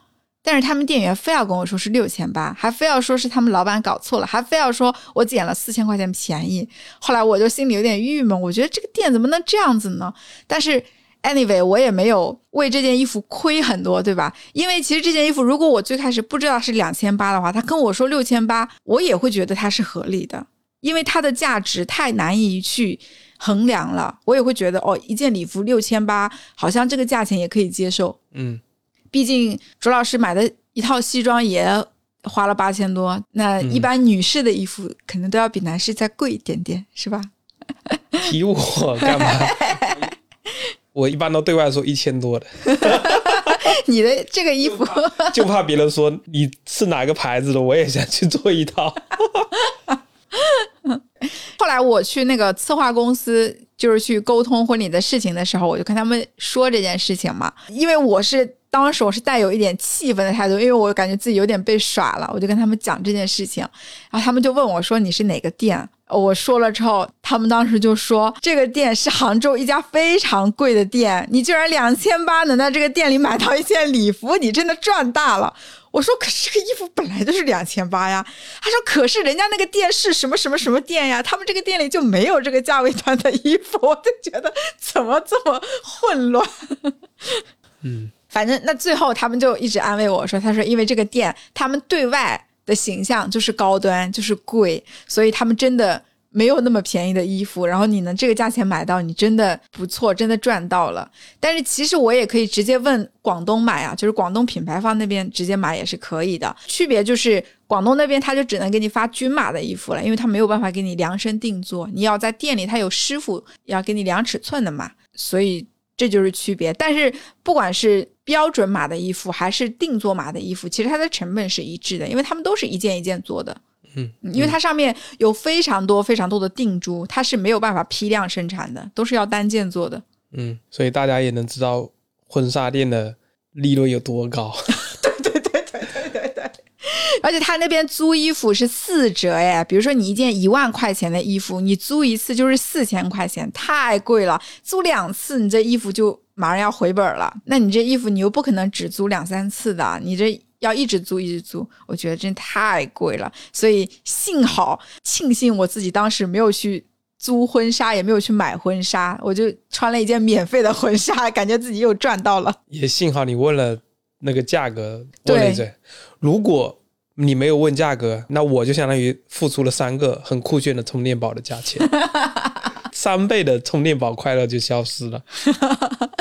但是他们店员非要跟我说是六千八，还非要说是他们老板搞错了，还非要说我捡了四千块钱便宜。后来我就心里有点郁闷，我觉得这个店怎么能这样子呢？但是 anyway，我也没有为这件衣服亏很多，对吧？因为其实这件衣服，如果我最开始不知道是两千八的话，他跟我说六千八，我也会觉得它是合理的，因为它的价值太难以去衡量了。我也会觉得哦，一件礼服六千八，好像这个价钱也可以接受。嗯，毕竟卓老师买的一套西装也花了八千多，那一般女士的衣服可能都要比男士再贵一点点，是吧？提我干嘛？我一般都对外说一千多的，你的这个衣服，就怕别人说你是哪个牌子的，我也想去做一套。后来我去那个策划公司，就是去沟通婚礼的事情的时候，我就跟他们说这件事情嘛，因为我是当时我是带有一点气愤的态度，因为我感觉自己有点被耍了，我就跟他们讲这件事情，然后他们就问我说你是哪个店？我说了之后，他们当时就说这个店是杭州一家非常贵的店，你居然两千八能在这个店里买到一件礼服，你真的赚大了。我说可是这个衣服本来就是两千八呀。他说可是人家那个店是什么什么什么店呀，他们这个店里就没有这个价位段的衣服，我就觉得怎么这么混乱。嗯，反正那最后他们就一直安慰我说，他说因为这个店他们对外。的形象就是高端，就是贵，所以他们真的没有那么便宜的衣服。然后你能这个价钱买到，你真的不错，真的赚到了。但是其实我也可以直接问广东买啊，就是广东品牌方那边直接买也是可以的。区别就是广东那边他就只能给你发均码的衣服了，因为他没有办法给你量身定做，你要在店里他有师傅要给你量尺寸的嘛，所以这就是区别。但是不管是标准码的衣服还是定做码的衣服，其实它的成本是一致的，因为他们都是一件一件做的。嗯，因为它上面有非常多非常多的定珠，它是没有办法批量生产的，都是要单件做的。嗯，所以大家也能知道婚纱店的利润有多高。对对对对对对对。而且他那边租衣服是四折哎，比如说你一件一万块钱的衣服，你租一次就是四千块钱，太贵了。租两次，你这衣服就。马上要回本了，那你这衣服你又不可能只租两三次的，你这要一直租一直租，我觉得真太贵了。所以幸好庆幸我自己当时没有去租婚纱，也没有去买婚纱，我就穿了一件免费的婚纱，感觉自己又赚到了。也幸好你问了那个价格，问了一嘴。如果你没有问价格，那我就相当于付出了三个很酷炫的充电宝的价钱。三倍的充电宝快乐就消失了。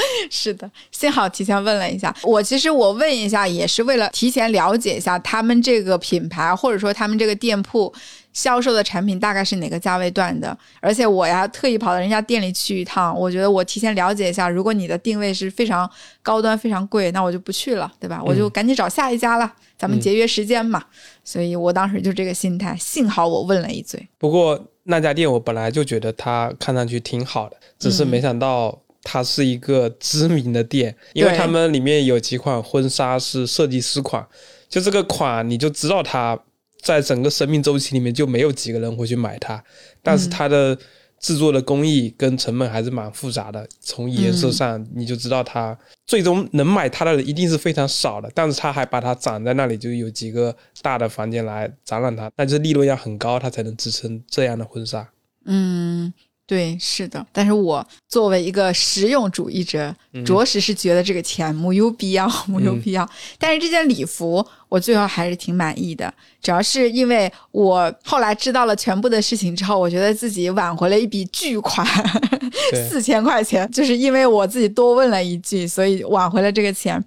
是的，幸好提前问了一下。我其实我问一下，也是为了提前了解一下他们这个品牌，或者说他们这个店铺销售的产品大概是哪个价位段的。而且我呀特意跑到人家店里去一趟，我觉得我提前了解一下，如果你的定位是非常高端、非常贵，那我就不去了，对吧？我就赶紧找下一家了，咱们节约时间嘛。所以我当时就这个心态。幸好我问了一嘴。不过。那家店我本来就觉得它看上去挺好的，只是没想到它是一个知名的店，因为他们里面有几款婚纱是设计师款，就这个款你就知道它在整个生命周期里面就没有几个人会去买它，但是它的。制作的工艺跟成本还是蛮复杂的，从颜色上你就知道它最终能买它的人一定是非常少的，但是他还把它展在那里，就有几个大的房间来展览它，那就是利润要很高，它才能支撑这样的婚纱。嗯。对，是的，但是我作为一个实用主义者，着实是觉得这个钱没有必要，没有必要。但是这件礼服，我最后还是挺满意的，主要是因为我后来知道了全部的事情之后，我觉得自己挽回了一笔巨款，四千块钱，就是因为我自己多问了一句，所以挽回了这个钱。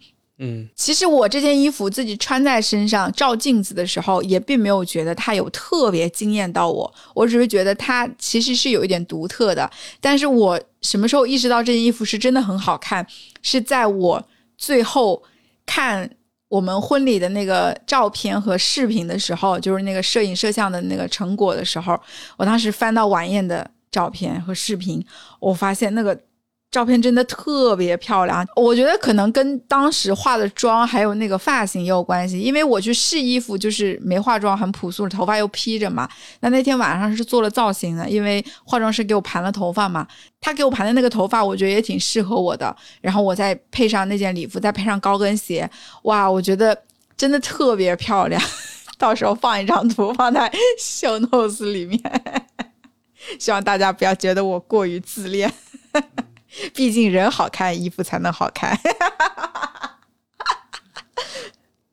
嗯，其实我这件衣服自己穿在身上照镜子的时候，也并没有觉得它有特别惊艳到我。我只是觉得它其实是有一点独特的。但是我什么时候意识到这件衣服是真的很好看？是在我最后看我们婚礼的那个照片和视频的时候，就是那个摄影摄像的那个成果的时候，我当时翻到晚宴的照片和视频，我发现那个。照片真的特别漂亮，我觉得可能跟当时化的妆还有那个发型也有关系。因为我去试衣服就是没化妆，很朴素，头发又披着嘛。那那天晚上是做了造型的，因为化妆师给我盘了头发嘛，他给我盘的那个头发，我觉得也挺适合我的。然后我再配上那件礼服，再配上高跟鞋，哇，我觉得真的特别漂亮。到时候放一张图放在 show notes 里面，希望大家不要觉得我过于自恋。毕竟人好看，衣服才能好看。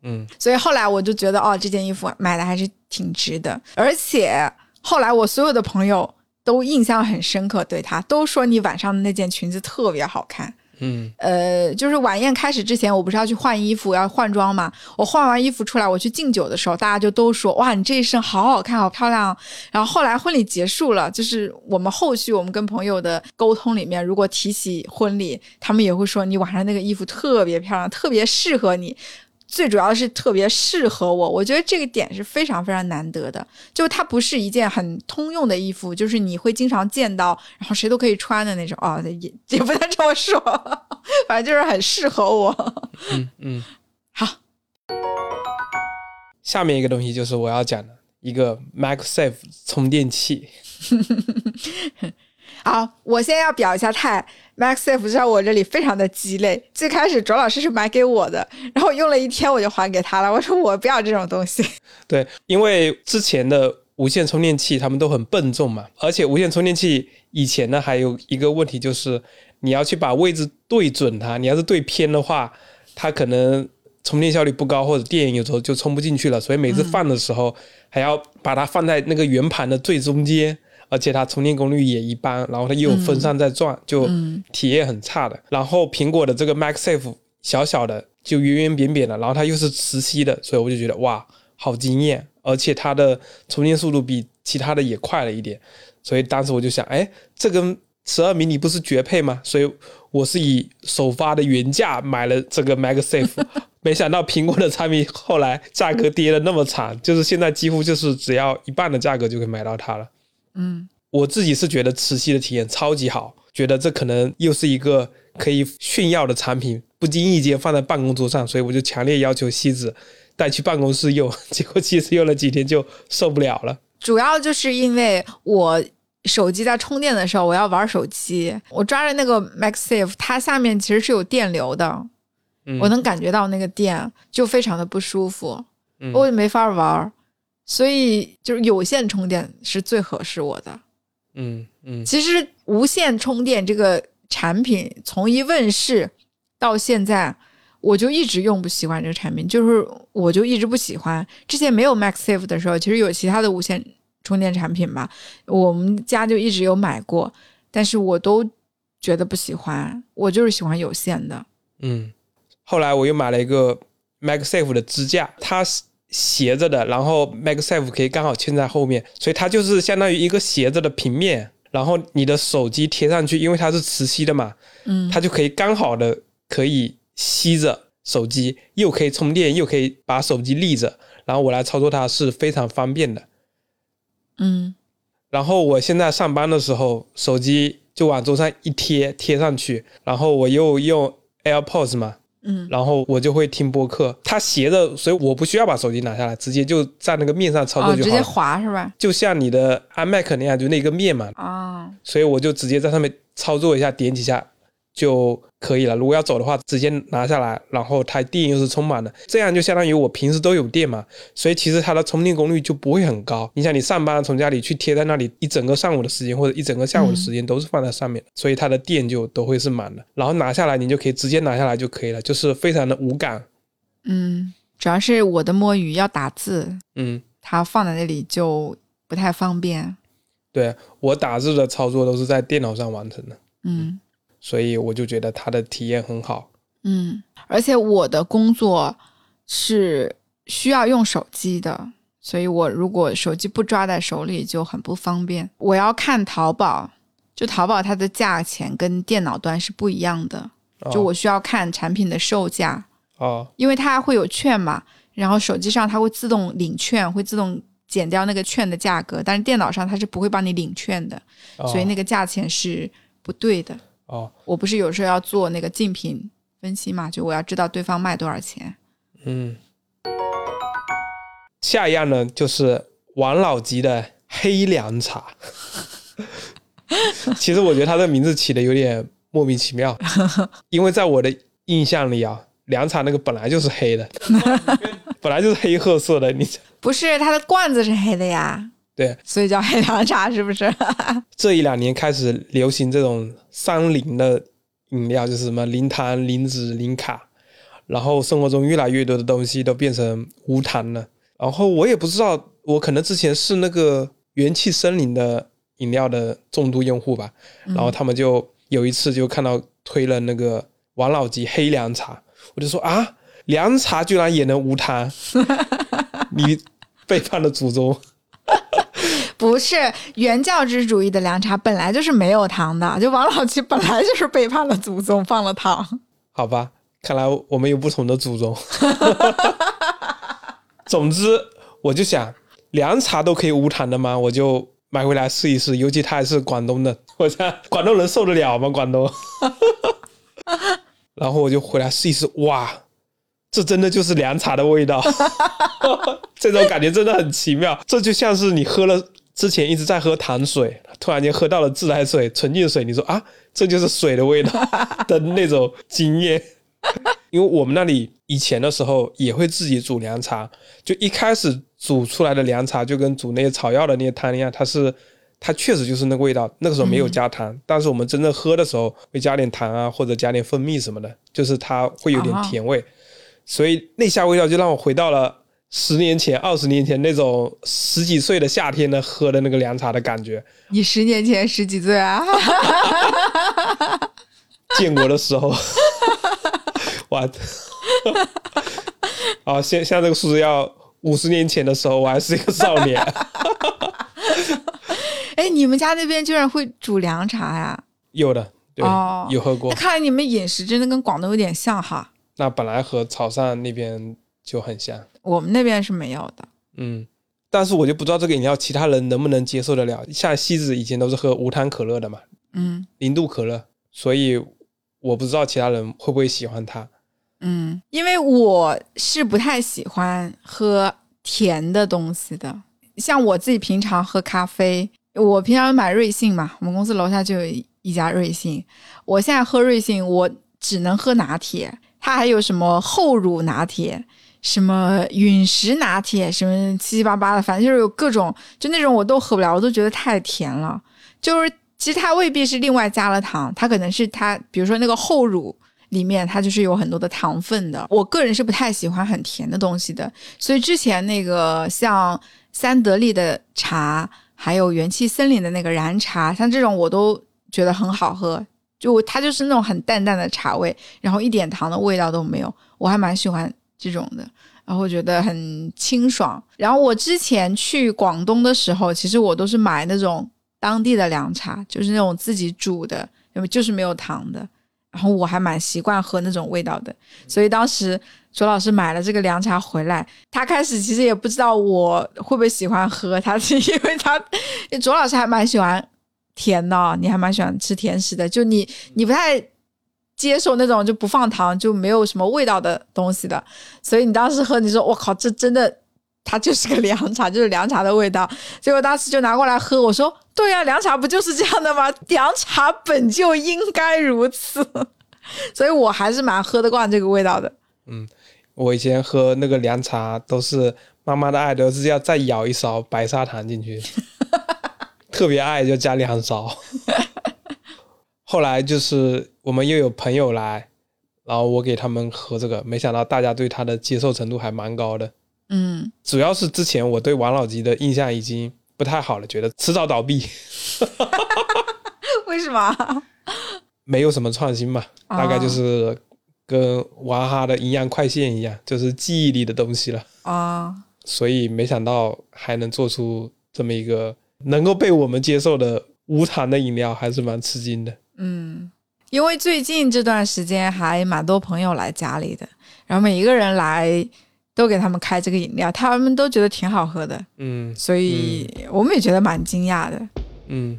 嗯，所以后来我就觉得，哦，这件衣服买的还是挺值的。而且后来我所有的朋友都印象很深刻，对他都说你晚上的那件裙子特别好看。嗯，呃，就是晚宴开始之前，我不是要去换衣服，要换装嘛。我换完衣服出来，我去敬酒的时候，大家就都说：“哇，你这一身好好看，好漂亮。”然后后来婚礼结束了，就是我们后续我们跟朋友的沟通里面，如果提起婚礼，他们也会说你晚上那个衣服特别漂亮，特别适合你。最主要是特别适合我，我觉得这个点是非常非常难得的。就它不是一件很通用的衣服，就是你会经常见到，然后谁都可以穿的那种。哦，也也不能这么说，反正就是很适合我。嗯嗯，好，下面一个东西就是我要讲的一个 MagSafe 充电器。好，我先要表一下态，Maxif 在我这里非常的鸡肋。最开始卓老师是买给我的，然后用了一天我就还给他了。我说我不要这种东西。对，因为之前的无线充电器他们都很笨重嘛，而且无线充电器以前呢还有一个问题就是你要去把位置对准它，你要是对偏的话，它可能充电效率不高，或者电有时候就充不进去了。所以每次放的时候还要把它放在那个圆盘的最中间。而且它充电功率也一般，然后它又有风扇在转，就体验很差的。然后苹果的这个 MagSafe 小小的，就圆圆扁扁的，然后它又是磁吸的，所以我就觉得哇，好惊艳！而且它的充电速度比其他的也快了一点，所以当时我就想，哎，这跟十二迷你不是绝配吗？所以我是以首发的原价买了这个 MagSafe，没想到苹果的产品后来价格跌的那么惨，就是现在几乎就是只要一半的价格就可以买到它了。嗯，我自己是觉得磁吸的体验超级好，觉得这可能又是一个可以炫耀的产品，不经意间放在办公桌上，所以我就强烈要求西子带去办公室用。结果西子用了几天就受不了了。主要就是因为我手机在充电的时候，我要玩手机，我抓着那个 MagSafe，它下面其实是有电流的，我能感觉到那个电，就非常的不舒服，我就没法玩。所以就是有线充电是最合适我的，嗯嗯。其实无线充电这个产品从一问世到现在，我就一直用不习惯这个产品，就是我就一直不喜欢。之前没有 MaxSafe 的时候，其实有其他的无线充电产品吧，我们家就一直有买过，但是我都觉得不喜欢，我就是喜欢有线的。嗯，后来我又买了一个 MaxSafe 的支架，它是。斜着的，然后 MagSafe 可以刚好嵌在后面，所以它就是相当于一个斜着的平面。然后你的手机贴上去，因为它是磁吸的嘛，嗯，它就可以刚好的可以吸着手机，又可以充电，又可以把手机立着。然后我来操作它是非常方便的，嗯。然后我现在上班的时候，手机就往桌上一贴，贴上去，然后我又用 AirPods 嘛。嗯，然后我就会听播客，它斜着，所以我不需要把手机拿下来，直接就在那个面上操作就好了。直接滑是吧？就像你的 iMac 那样，就那个面嘛。啊，所以我就直接在上面操作一下，点几下。就可以了。如果要走的话，直接拿下来，然后它电又是充满的，这样就相当于我平时都有电嘛。所以其实它的充电功率就不会很高。你想，你上班从家里去贴在那里，一整个上午的时间或者一整个下午的时间都是放在上面，所以它的电就都会是满的。然后拿下来，你就可以直接拿下来就可以了，就是非常的无感。嗯，主要是我的摸鱼要打字，嗯，它放在那里就不太方便。对我打字的操作都是在电脑上完成的。嗯。所以我就觉得他的体验很好，嗯，而且我的工作是需要用手机的，所以我如果手机不抓在手里就很不方便。我要看淘宝，就淘宝它的价钱跟电脑端是不一样的，就我需要看产品的售价哦，因为它会有券嘛，然后手机上它会自动领券，会自动减掉那个券的价格，但是电脑上它是不会帮你领券的，所以那个价钱是不对的。哦，我不是有时候要做那个竞品分析嘛？就我要知道对方卖多少钱。嗯，下一样呢，就是王老吉的黑凉茶。其实我觉得他这名字起的有点莫名其妙，因为在我的印象里啊，凉茶那个本来就是黑的。本来就是黑褐色的，你不是它的罐子是黑的呀，对，所以叫黑凉茶是不是？这一两年开始流行这种三零的饮料，就是什么零糖、零脂、零卡，然后生活中越来越多的东西都变成无糖了。然后我也不知道，我可能之前是那个元气森林的饮料的重度用户吧，然后他们就有一次就看到推了那个王老吉黑凉茶，我就说啊，凉茶居然也能无糖，你背叛了祖宗。不是原教旨主义的凉茶本来就是没有糖的，就王老吉本来就是背叛了祖宗，放了糖。好吧，看来我们有不同的祖宗。总之，我就想凉茶都可以无糖的吗？我就买回来试一试。尤其它还是广东的，我想广东人受得了吗？广东。然后我就回来试一试，哇，这真的就是凉茶的味道，这种感觉真的很奇妙。这就像是你喝了。之前一直在喝糖水，突然间喝到了自来水、纯净水，你说啊，这就是水的味道 的那种经验。因为我们那里以前的时候也会自己煮凉茶，就一开始煮出来的凉茶就跟煮那些草药的那些汤一样，它是它确实就是那个味道。那个时候没有加糖，但是我们真正喝的时候会加点糖啊，或者加点蜂蜜什么的，就是它会有点甜味，所以那下味道就让我回到了。十年前、二十年前那种十几岁的夏天呢，喝的那个凉茶的感觉。你十年前十几岁啊？建国的时候，哇！啊，现现在这个数字要五十年前的时候，我还是一个少年。哎，你们家那边居然会煮凉茶呀？有的，对，有喝过。看来你们饮食真的跟广东有点像哈。那本来和潮汕那边就很像。我们那边是没有的，嗯，但是我就不知道这个饮料其他人能不能接受得了。像西子以前都是喝无糖可乐的嘛，嗯，零度可乐，所以我不知道其他人会不会喜欢它。嗯，因为我是不太喜欢喝甜的东西的。像我自己平常喝咖啡，我平常买瑞幸嘛，我们公司楼下就有一家瑞幸。我现在喝瑞幸，我只能喝拿铁，它还有什么厚乳拿铁。什么陨石拿铁，什么七七八八的，反正就是有各种，就那种我都喝不了，我都觉得太甜了。就是其实它未必是另外加了糖，它可能是它，比如说那个厚乳里面它就是有很多的糖分的。我个人是不太喜欢很甜的东西的，所以之前那个像三得利的茶，还有元气森林的那个燃茶，像这种我都觉得很好喝，就它就是那种很淡淡的茶味，然后一点糖的味道都没有，我还蛮喜欢。这种的，然后觉得很清爽。然后我之前去广东的时候，其实我都是买那种当地的凉茶，就是那种自己煮的，因为就是没有糖的。然后我还蛮习惯喝那种味道的。所以当时卓老师买了这个凉茶回来，他开始其实也不知道我会不会喜欢喝，他是因为他卓老师还蛮喜欢甜的，你还蛮喜欢吃甜食的，就你你不太。接受那种就不放糖就没有什么味道的东西的，所以你当时喝，你说我靠，这真的，它就是个凉茶，就是凉茶的味道。结果当时就拿过来喝，我说对呀，凉茶不就是这样的吗？凉茶本就应该如此，所以我还是蛮喝得惯这个味道的。嗯，我以前喝那个凉茶都是妈妈的爱都是要再舀一勺白砂糖进去，特别爱就加两勺。后来就是我们又有朋友来，然后我给他们喝这个，没想到大家对他的接受程度还蛮高的。嗯，主要是之前我对王老吉的印象已经不太好了，觉得迟早倒闭。为什么？没有什么创新嘛，大概就是跟娃哈哈的营养快线一样，就是记忆里的东西了。啊，所以没想到还能做出这么一个能够被我们接受的无糖的饮料，还是蛮吃惊的。嗯，因为最近这段时间还蛮多朋友来家里的，然后每一个人来都给他们开这个饮料，他们都觉得挺好喝的。嗯，所以我们也觉得蛮惊讶的。嗯。嗯，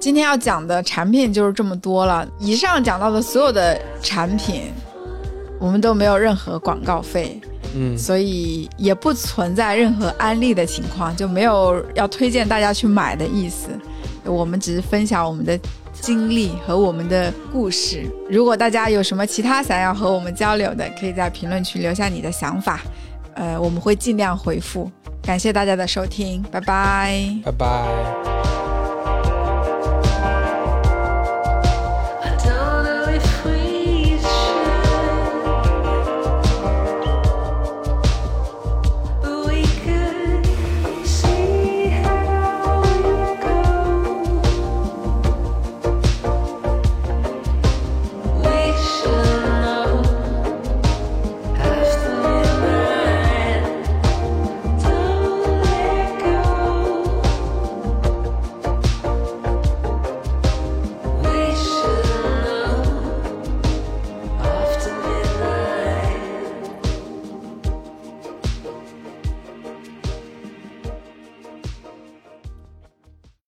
今天要讲的产品就是这么多了。以上讲到的所有的产品，我们都没有任何广告费，嗯，所以也不存在任何安利的情况，就没有要推荐大家去买的意思。我们只是分享我们的经历和我们的故事。如果大家有什么其他想要和我们交流的，可以在评论区留下你的想法，呃，我们会尽量回复。感谢大家的收听，拜拜。拜拜。